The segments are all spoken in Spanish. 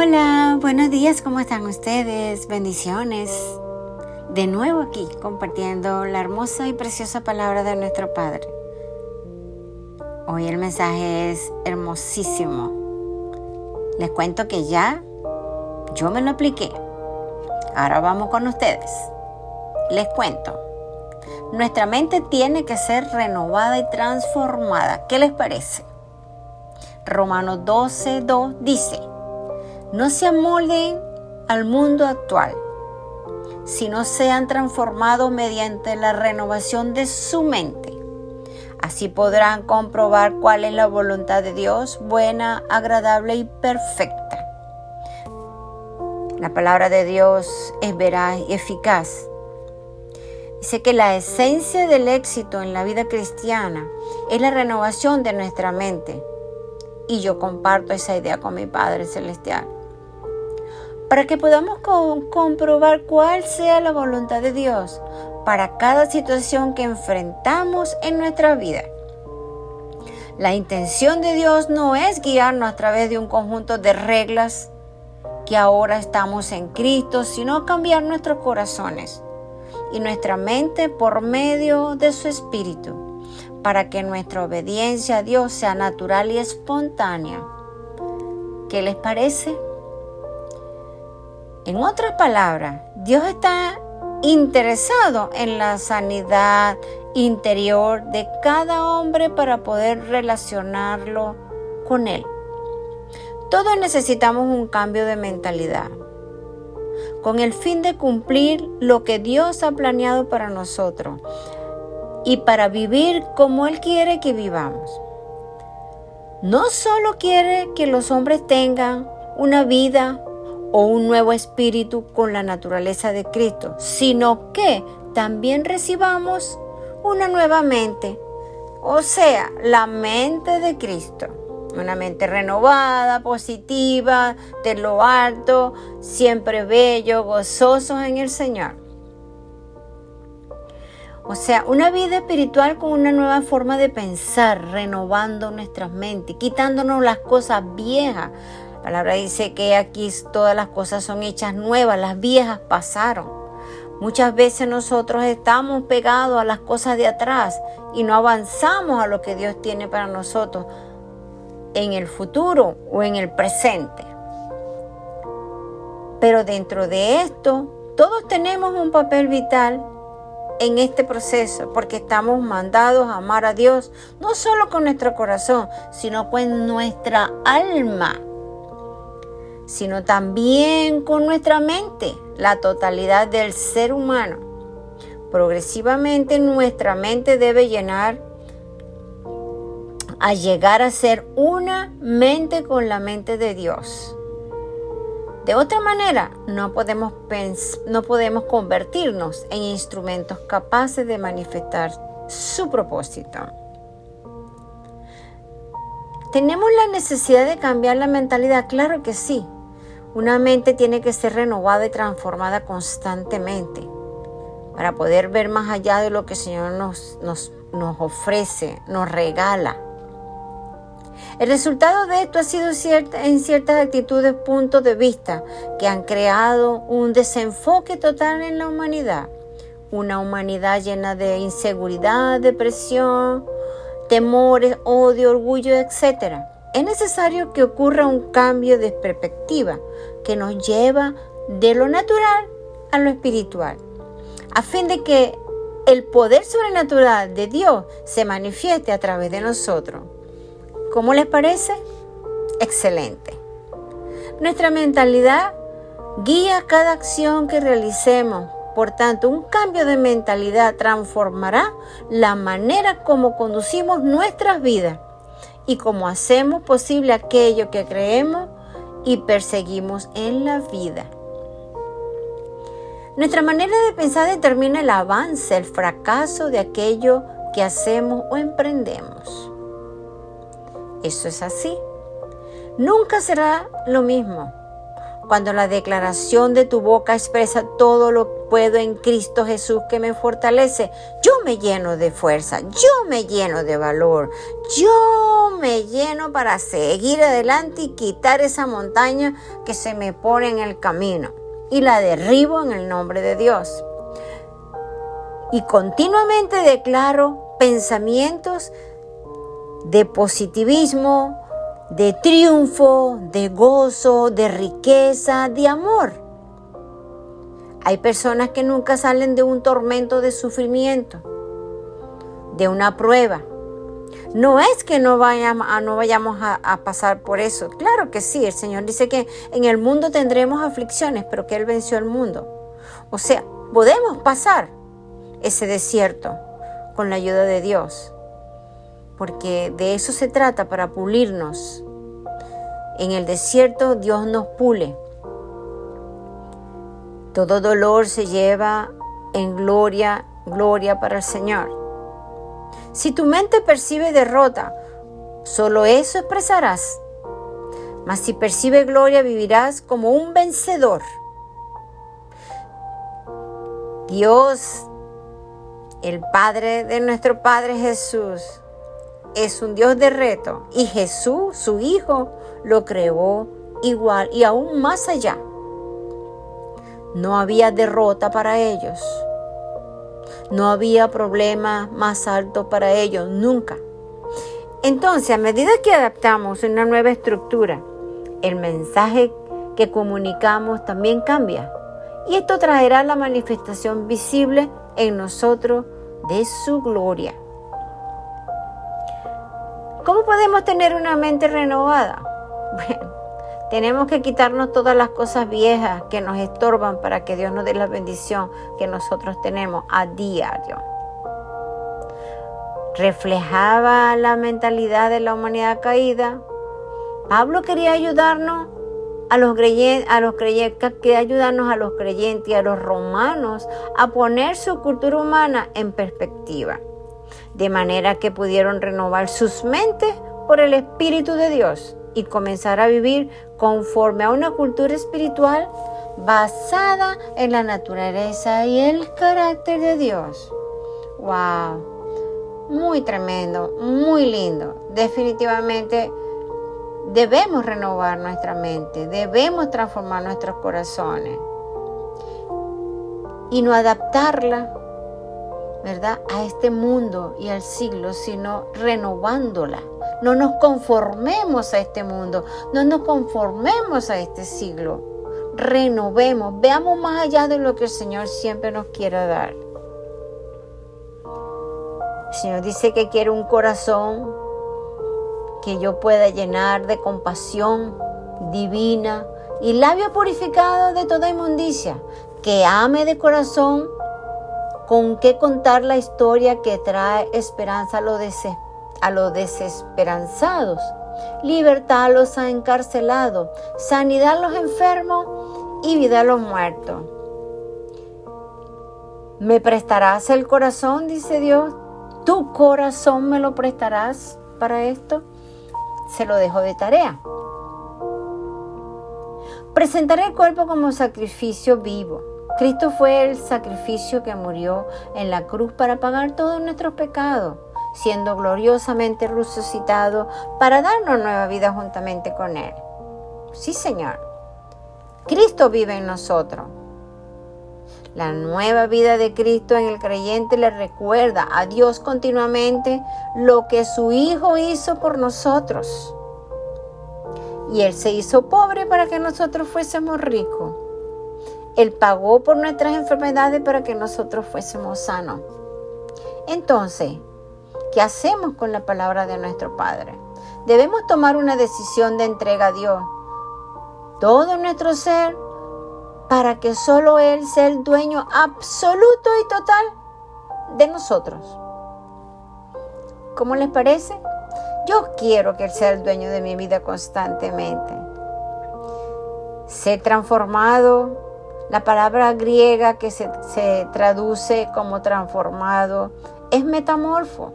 Hola, buenos días, ¿cómo están ustedes? Bendiciones. De nuevo aquí compartiendo la hermosa y preciosa palabra de nuestro Padre. Hoy el mensaje es hermosísimo. Les cuento que ya yo me lo apliqué. Ahora vamos con ustedes. Les cuento. Nuestra mente tiene que ser renovada y transformada. ¿Qué les parece? Romanos 12, 2 dice, no se amolden al mundo actual, sino sean transformados mediante la renovación de su mente. Así podrán comprobar cuál es la voluntad de Dios, buena, agradable y perfecta. La palabra de Dios es veraz y eficaz. Dice que la esencia del éxito en la vida cristiana es la renovación de nuestra mente. Y yo comparto esa idea con mi Padre Celestial para que podamos comprobar cuál sea la voluntad de Dios para cada situación que enfrentamos en nuestra vida. La intención de Dios no es guiarnos a través de un conjunto de reglas que ahora estamos en Cristo, sino cambiar nuestros corazones y nuestra mente por medio de su Espíritu, para que nuestra obediencia a Dios sea natural y espontánea. ¿Qué les parece? En otras palabras, Dios está interesado en la sanidad interior de cada hombre para poder relacionarlo con Él. Todos necesitamos un cambio de mentalidad con el fin de cumplir lo que Dios ha planeado para nosotros y para vivir como Él quiere que vivamos. No solo quiere que los hombres tengan una vida o un nuevo espíritu con la naturaleza de Cristo, sino que también recibamos una nueva mente, o sea, la mente de Cristo. Una mente renovada, positiva, de lo alto, siempre bello, gozosos en el Señor. O sea, una vida espiritual con una nueva forma de pensar, renovando nuestras mentes, quitándonos las cosas viejas, la palabra dice que aquí todas las cosas son hechas nuevas, las viejas pasaron. Muchas veces nosotros estamos pegados a las cosas de atrás y no avanzamos a lo que Dios tiene para nosotros en el futuro o en el presente. Pero dentro de esto, todos tenemos un papel vital en este proceso porque estamos mandados a amar a Dios no solo con nuestro corazón, sino con nuestra alma sino también con nuestra mente, la totalidad del ser humano. Progresivamente nuestra mente debe llenar a llegar a ser una mente con la mente de Dios. De otra manera, no podemos, no podemos convertirnos en instrumentos capaces de manifestar su propósito. ¿Tenemos la necesidad de cambiar la mentalidad? Claro que sí, una mente tiene que ser renovada y transformada constantemente para poder ver más allá de lo que el Señor nos, nos, nos ofrece, nos regala. El resultado de esto ha sido cierta, en ciertas actitudes, puntos de vista que han creado un desenfoque total en la humanidad. Una humanidad llena de inseguridad, depresión, temores, odio, orgullo, etc es necesario que ocurra un cambio de perspectiva que nos lleva de lo natural a lo espiritual, a fin de que el poder sobrenatural de Dios se manifieste a través de nosotros. ¿Cómo les parece? Excelente. Nuestra mentalidad guía cada acción que realicemos. Por tanto, un cambio de mentalidad transformará la manera como conducimos nuestras vidas y cómo hacemos posible aquello que creemos y perseguimos en la vida. Nuestra manera de pensar determina el avance, el fracaso de aquello que hacemos o emprendemos. Eso es así. Nunca será lo mismo. Cuando la declaración de tu boca expresa todo lo puedo en Cristo Jesús que me fortalece, yo me lleno de fuerza, yo me lleno de valor, yo me lleno para seguir adelante y quitar esa montaña que se me pone en el camino y la derribo en el nombre de Dios. Y continuamente declaro pensamientos de positivismo, de triunfo, de gozo, de riqueza, de amor. Hay personas que nunca salen de un tormento de sufrimiento, de una prueba. No es que no vayamos, a, no vayamos a, pasar por eso. Claro que sí, el Señor dice que en el mundo tendremos aflicciones, pero que Él venció el mundo. O sea, podemos pasar ese desierto con la ayuda de Dios porque de eso se trata para pulirnos. En el desierto Dios nos pule. Todo dolor se lleva en gloria, gloria para el Señor. Si tu mente percibe derrota, solo eso expresarás. Mas si percibe gloria, vivirás como un vencedor. Dios, el Padre de nuestro Padre Jesús, es un Dios de reto y Jesús, su Hijo, lo creó igual y aún más allá. No había derrota para ellos. No había problema más alto para ellos, nunca. Entonces, a medida que adaptamos una nueva estructura, el mensaje que comunicamos también cambia. Y esto traerá la manifestación visible en nosotros de su gloria. ¿Cómo podemos tener una mente renovada? Bueno, tenemos que quitarnos todas las cosas viejas que nos estorban para que Dios nos dé la bendición que nosotros tenemos a diario. Reflejaba la mentalidad de la humanidad caída. Pablo quería ayudarnos a los creyentes, a los creyentes, quería ayudarnos a los creyentes y a los romanos a poner su cultura humana en perspectiva de manera que pudieron renovar sus mentes por el Espíritu de Dios y comenzar a vivir conforme a una cultura espiritual basada en la naturaleza y el carácter de Dios. ¡Wow! Muy tremendo, muy lindo. Definitivamente debemos renovar nuestra mente, debemos transformar nuestros corazones y no adaptarla A este mundo y al siglo, sino renovándola. No nos conformemos a este mundo, no nos conformemos a este siglo. Renovemos, veamos más allá de lo que el Señor siempre nos quiere dar. El Señor dice que quiere un corazón que yo pueda llenar de compasión divina y labio purificado de toda inmundicia, que ame de corazón con qué contar la historia que trae esperanza a, los desesperanzados, libertad a los encarcelados, sanidad a los enfermos y vida a los muertos. ¿Me prestarás el corazón, dice Dios? ¿Tu corazón me lo prestarás para esto? Se lo dejo de tarea. Presentaré el cuerpo como sacrificio vivo Cristo fue el sacrificio que murió en la cruz para pagar todos nuestros pecados, siendo gloriosamente resucitado para darnos nueva vida juntamente con Él. Sí, Señor. Cristo vive en nosotros. La nueva vida de Cristo en el creyente le recuerda a Dios continuamente lo que su Hijo hizo por nosotros. Y Él se hizo pobre para que nosotros fuésemos ricos. Él pagó por nuestras enfermedades para que nosotros fuésemos sanos. Entonces, ¿qué hacemos con la palabra de nuestro Padre? Debemos tomar una decisión de entrega a Dios. Todo nuestro ser para que solo Él sea el dueño absoluto y total de nosotros. ¿Cómo les parece? Yo quiero que Él sea el dueño de mi vida constantemente. Ser transformado la palabra griega que se, traduce como transformado es metamorfo,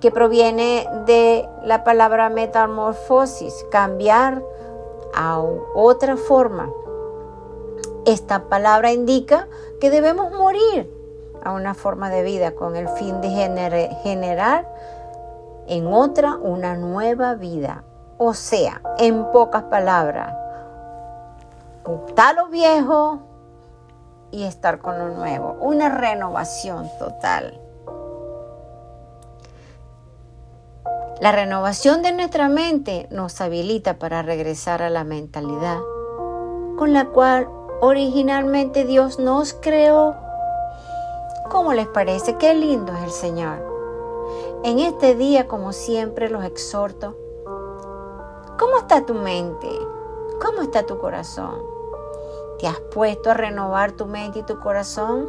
que proviene de la palabra metamorfosis, cambiar a otra forma. Esta palabra indica que debemos morir a una forma de vida con el fin de generar en otra una nueva vida. O sea, en pocas palabras, ocultar lo viejo y estar con lo nuevo. Una renovación total. La renovación de nuestra mente nos habilita para regresar a la mentalidad con la cual originalmente Dios nos creó. ¿Cómo les parece? Qué lindo es el Señor. En este día, como siempre, los exhorto. ¿Cómo está tu mente? ¿Cómo está tu corazón? ¿Te has puesto a renovar tu mente y tu corazón?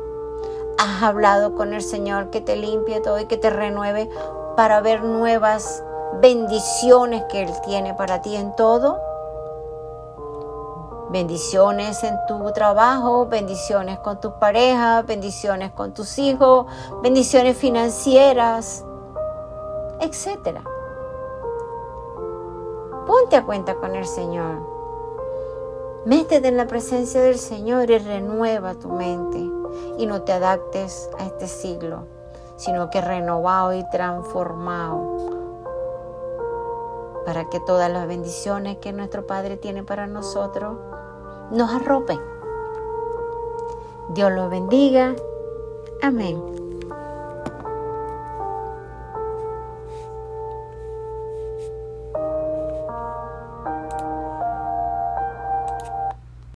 ¿Has hablado con el Señor que te limpie todo y que te renueve para ver nuevas bendiciones que Él tiene para ti en todo. Bendiciones en tu trabajo, bendiciones con tu pareja, bendiciones con tus hijos, bendiciones financieras, etc. Ponte a cuenta con el Señor. Métete en la presencia del Señor y renueva tu mente y no te adaptes a este siglo sino que renovado y transformado para que todas las bendiciones que nuestro Padre tiene para nosotros nos arropen. Dios los bendiga. Amén.